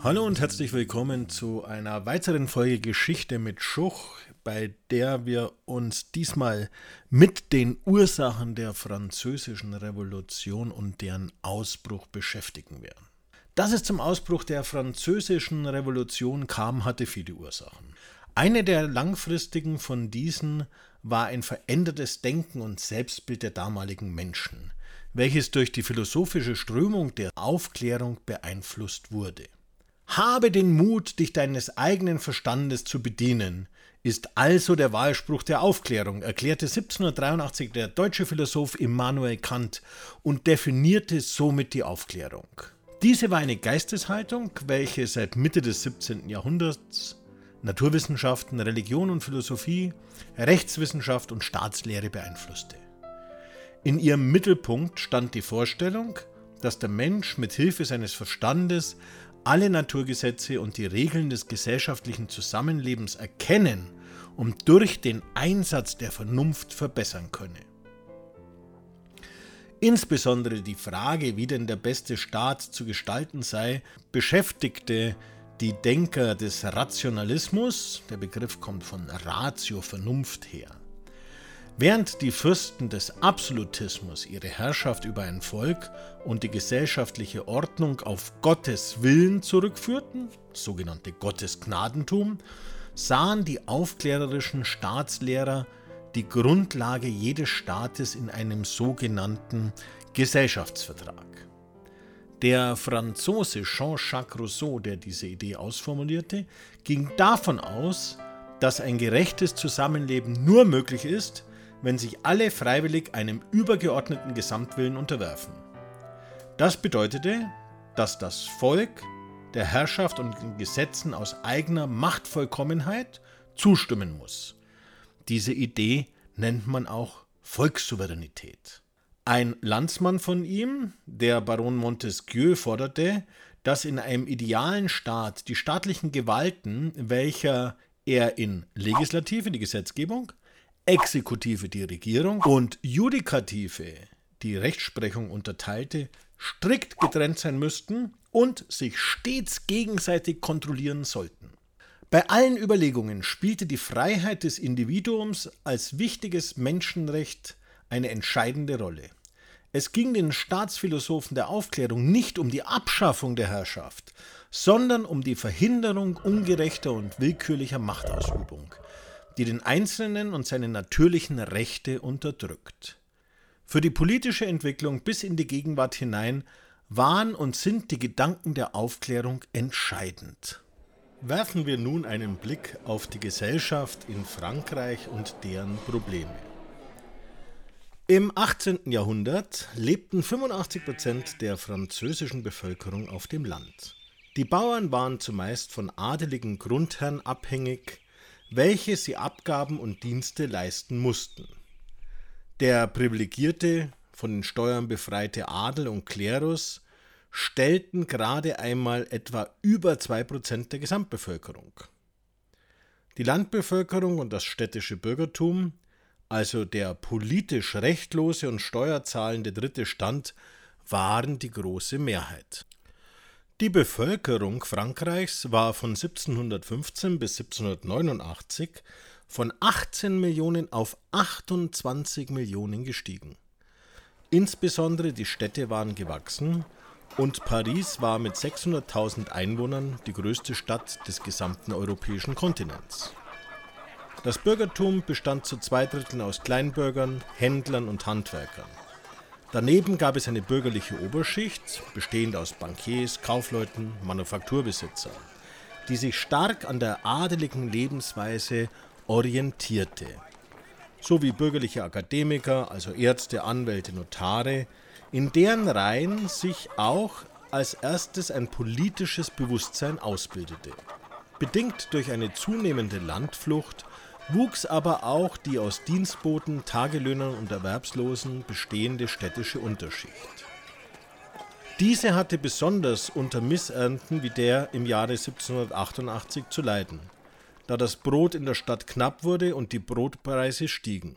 Hallo und herzlich willkommen zu einer weiteren Folge Geschichte mit Schuch, bei der wir uns diesmal mit den Ursachen der französischen Revolution und deren Ausbruch beschäftigen werden. Dass es zum Ausbruch der französischen Revolution kam, hatte viele Ursachen. Eine der langfristigen von diesen war ein verändertes Denken und Selbstbild der damaligen Menschen, welches durch die philosophische Strömung der Aufklärung beeinflusst wurde. Habe den Mut, dich deines eigenen Verstandes zu bedienen, ist also der Wahlspruch der Aufklärung, erklärte 1783 der deutsche Philosoph Immanuel Kant und definierte somit die Aufklärung. Diese war eine Geisteshaltung, welche seit Mitte des 17. Jahrhunderts Naturwissenschaften, Religion und Philosophie, Rechtswissenschaft und Staatslehre beeinflusste. In ihrem Mittelpunkt stand die Vorstellung, dass der Mensch mit Hilfe seines Verstandes alle Naturgesetze und die Regeln des gesellschaftlichen Zusammenlebens erkennen und durch den Einsatz der Vernunft verbessern könne. Insbesondere die Frage, wie denn der beste Staat zu gestalten sei, beschäftigte die Denker des Rationalismus, der Begriff kommt von Ratio, Vernunft her. Während die Fürsten des Absolutismus ihre Herrschaft über ein Volk und die gesellschaftliche Ordnung auf Gottes Willen zurückführten, sogenannte Gottesgnadentum, sahen die aufklärerischen Staatslehrer die Grundlage jedes Staates in einem sogenannten Gesellschaftsvertrag. Der Franzose Jean-Jacques Rousseau, der diese Idee ausformulierte, ging davon aus, dass ein gerechtes Zusammenleben nur möglich ist, wenn sich alle freiwillig einem übergeordneten Gesamtwillen unterwerfen. Das bedeutete, dass das Volk der Herrschaft und den Gesetzen aus eigener Machtvollkommenheit zustimmen muss. Diese Idee nennt man auch Volkssouveränität. Ein Landsmann von ihm, der Baron Montesquieu, forderte, dass in einem idealen Staat die staatlichen Gewalten, welcher er in Legislative, die Gesetzgebung, Exekutive die Regierung und Judikative die Rechtsprechung unterteilte, strikt getrennt sein müssten und sich stets gegenseitig kontrollieren sollten. Bei allen Überlegungen spielte die Freiheit des Individuums als wichtiges Menschenrecht eine entscheidende Rolle. Es ging den Staatsphilosophen der Aufklärung nicht um die Abschaffung der Herrschaft, sondern um die Verhinderung ungerechter und willkürlicher Machtausübung die den Einzelnen und seine natürlichen Rechte unterdrückt. Für die politische Entwicklung bis in die Gegenwart hinein waren und sind die Gedanken der Aufklärung entscheidend. Werfen wir nun einen Blick auf die Gesellschaft in Frankreich und deren Probleme. Im 18. Jahrhundert lebten 85 Prozent der französischen Bevölkerung auf dem Land. Die Bauern waren zumeist von adeligen Grundherren abhängig, welche sie Abgaben und Dienste leisten mussten. Der privilegierte, von den Steuern befreite Adel und Klerus stellten gerade einmal etwa über 2% der Gesamtbevölkerung. Die Landbevölkerung und das städtische Bürgertum, also der politisch rechtlose und steuerzahlende dritte Stand, waren die große Mehrheit. Die Bevölkerung Frankreichs war von 1715 bis 1789 von 18 Millionen auf 28 Millionen gestiegen. Insbesondere die Städte waren gewachsen und Paris war mit 600.000 Einwohnern die größte Stadt des gesamten europäischen Kontinents. Das Bürgertum bestand zu zwei Dritteln aus Kleinbürgern, Händlern und Handwerkern. Daneben gab es eine bürgerliche Oberschicht, bestehend aus Bankiers, Kaufleuten, Manufakturbesitzern, die sich stark an der adeligen Lebensweise orientierte, sowie bürgerliche Akademiker, also Ärzte, Anwälte, Notare, in deren Reihen sich auch als erstes ein politisches Bewusstsein ausbildete. Bedingt durch eine zunehmende Landflucht wuchs aber auch die aus Dienstboten, Tagelöhnern und Erwerbslosen bestehende städtische Unterschicht. Diese hatte besonders unter Missernten wie der im Jahre 1788 zu leiden, da das Brot in der Stadt knapp wurde und die Brotpreise stiegen.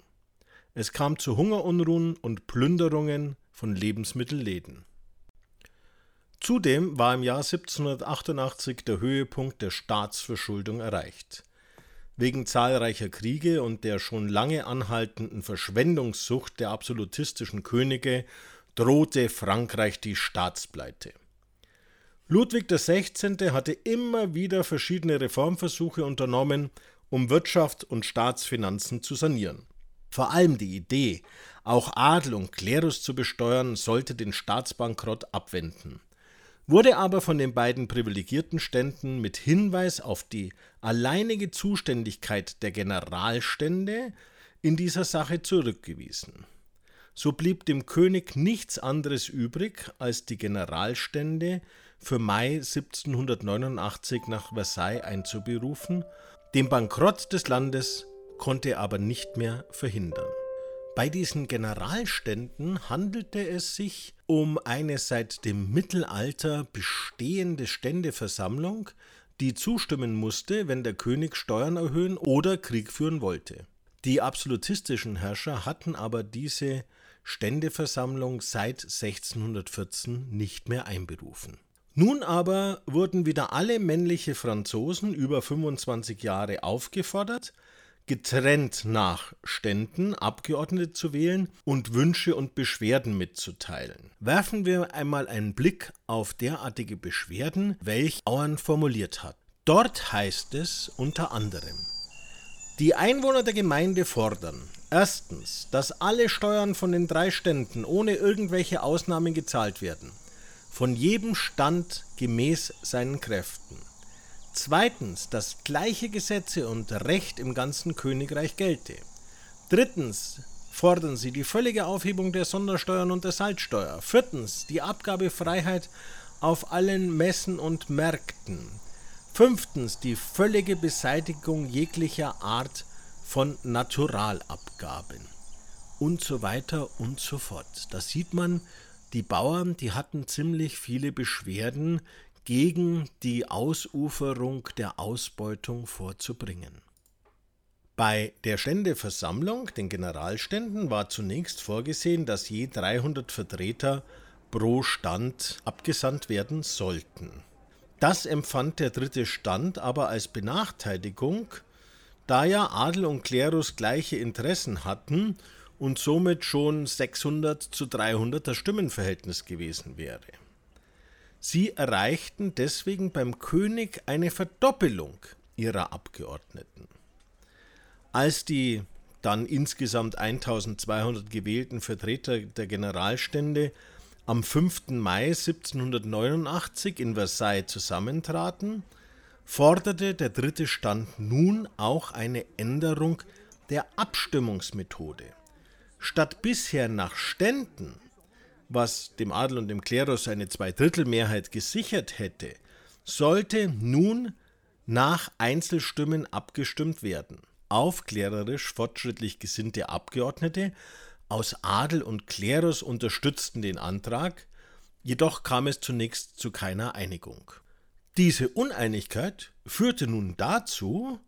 Es kam zu Hungerunruhen und Plünderungen von Lebensmittelläden. Zudem war im Jahr 1788 der Höhepunkt der Staatsverschuldung erreicht. Wegen zahlreicher Kriege und der schon lange anhaltenden Verschwendungssucht der absolutistischen Könige drohte Frankreich die Staatspleite. Ludwig XVI. hatte immer wieder verschiedene Reformversuche unternommen, um Wirtschaft und Staatsfinanzen zu sanieren. Vor allem die Idee, auch Adel und Klerus zu besteuern, sollte den Staatsbankrott abwenden wurde aber von den beiden privilegierten Ständen mit Hinweis auf die alleinige Zuständigkeit der Generalstände in dieser Sache zurückgewiesen. So blieb dem König nichts anderes übrig, als die Generalstände für Mai 1789 nach Versailles einzuberufen, den Bankrott des Landes konnte er aber nicht mehr verhindern. Bei diesen Generalständen handelte es sich um eine seit dem Mittelalter bestehende Ständeversammlung, die zustimmen musste, wenn der König Steuern erhöhen oder Krieg führen wollte. Die absolutistischen Herrscher hatten aber diese Ständeversammlung seit 1614 nicht mehr einberufen. Nun aber wurden wieder alle männliche Franzosen über 25 Jahre aufgefordert, getrennt nach Ständen Abgeordnete zu wählen und Wünsche und Beschwerden mitzuteilen. Werfen wir einmal einen Blick auf derartige Beschwerden, welche Auern formuliert hat. Dort heißt es unter anderem, die Einwohner der Gemeinde fordern erstens, dass alle Steuern von den drei Ständen ohne irgendwelche Ausnahmen gezahlt werden, von jedem Stand gemäß seinen Kräften. Zweitens, dass gleiche Gesetze und Recht im ganzen Königreich gelte. Drittens, fordern sie die völlige Aufhebung der Sondersteuern und der Salzsteuer. Viertens, die Abgabefreiheit auf allen Messen und Märkten. Fünftens, die völlige Beseitigung jeglicher Art von Naturalabgaben. Und so weiter und so fort. Da sieht man, die Bauern, die hatten ziemlich viele Beschwerden gegen die Ausuferung der Ausbeutung vorzubringen. Bei der Ständeversammlung, den Generalständen, war zunächst vorgesehen, dass je 300 Vertreter pro Stand abgesandt werden sollten. Das empfand der dritte Stand aber als Benachteiligung, da ja Adel und Klerus gleiche Interessen hatten und somit schon 600 zu 300 das Stimmenverhältnis gewesen wäre. Sie erreichten deswegen beim König eine Verdoppelung ihrer Abgeordneten. Als die dann insgesamt 1200 gewählten Vertreter der Generalstände am 5. Mai 1789 in Versailles zusammentraten, forderte der dritte Stand nun auch eine Änderung der Abstimmungsmethode. Statt bisher nach Ständen was dem Adel und dem Klerus eine Zweidrittelmehrheit gesichert hätte, sollte nun nach Einzelstimmen abgestimmt werden. Aufklärerisch fortschrittlich gesinnte Abgeordnete aus Adel und Klerus unterstützten den Antrag, jedoch kam es zunächst zu keiner Einigung. Diese Uneinigkeit führte nun dazu,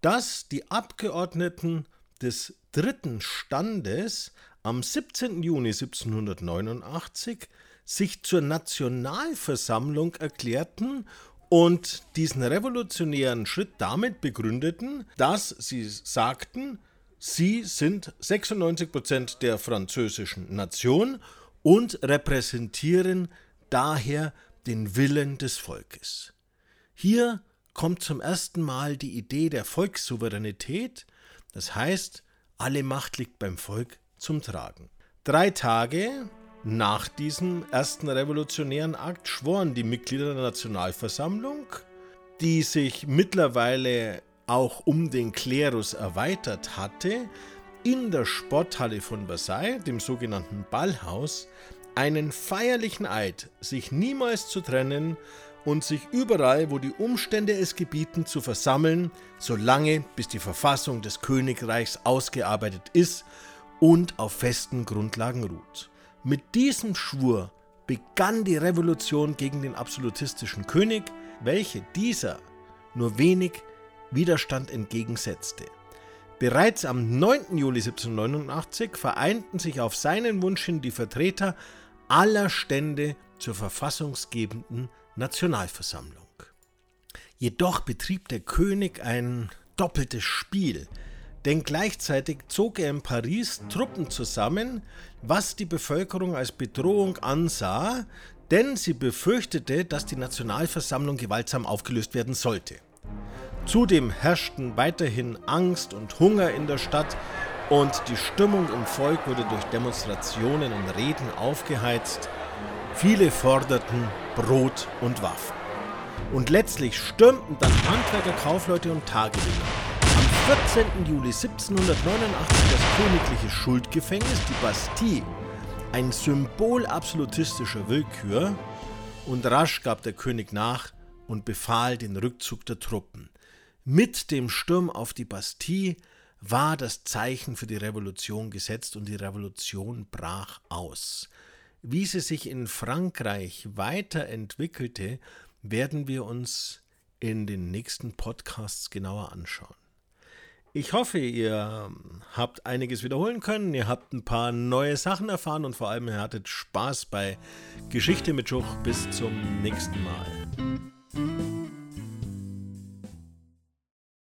dass die Abgeordneten des dritten Standes am 17. Juni 1789 sich zur Nationalversammlung erklärten und diesen revolutionären Schritt damit begründeten, dass sie sagten, sie sind 96 Prozent der französischen Nation und repräsentieren daher den Willen des Volkes. Hier kommt zum ersten Mal die Idee der Volkssouveränität, das heißt, alle Macht liegt beim Volk zum Tragen. Drei Tage nach diesem ersten revolutionären Akt schworen die Mitglieder der Nationalversammlung, die sich mittlerweile auch um den Klerus erweitert hatte, in der Sporthalle von Versailles, dem sogenannten Ballhaus, einen feierlichen Eid, sich niemals zu trennen und sich überall, wo die Umstände es gebieten, zu versammeln, solange bis die Verfassung des Königreichs ausgearbeitet ist und auf festen Grundlagen ruht. Mit diesem Schwur begann die Revolution gegen den absolutistischen König, welche dieser nur wenig Widerstand entgegensetzte. Bereits am 9. Juli 1789 vereinten sich auf seinen Wunsch hin die Vertreter aller Stände zur verfassungsgebenden Nationalversammlung. Jedoch betrieb der König ein doppeltes Spiel, denn gleichzeitig zog er in Paris Truppen zusammen, was die Bevölkerung als Bedrohung ansah, denn sie befürchtete, dass die Nationalversammlung gewaltsam aufgelöst werden sollte. Zudem herrschten weiterhin Angst und Hunger in der Stadt und die Stimmung im Volk wurde durch Demonstrationen und Reden aufgeheizt. Viele forderten Brot und Waffen. Und letztlich stürmten dann Handwerker, Kaufleute und Tagelöhner 14. Juli 1789 das königliche Schuldgefängnis, die Bastille, ein Symbol absolutistischer Willkür, und rasch gab der König nach und befahl den Rückzug der Truppen. Mit dem Sturm auf die Bastille war das Zeichen für die Revolution gesetzt und die Revolution brach aus. Wie sie sich in Frankreich weiterentwickelte, werden wir uns in den nächsten Podcasts genauer anschauen. Ich hoffe, ihr habt einiges wiederholen können, ihr habt ein paar neue Sachen erfahren und vor allem ihr hattet Spaß bei Geschichte mit Schuch. Bis zum nächsten Mal.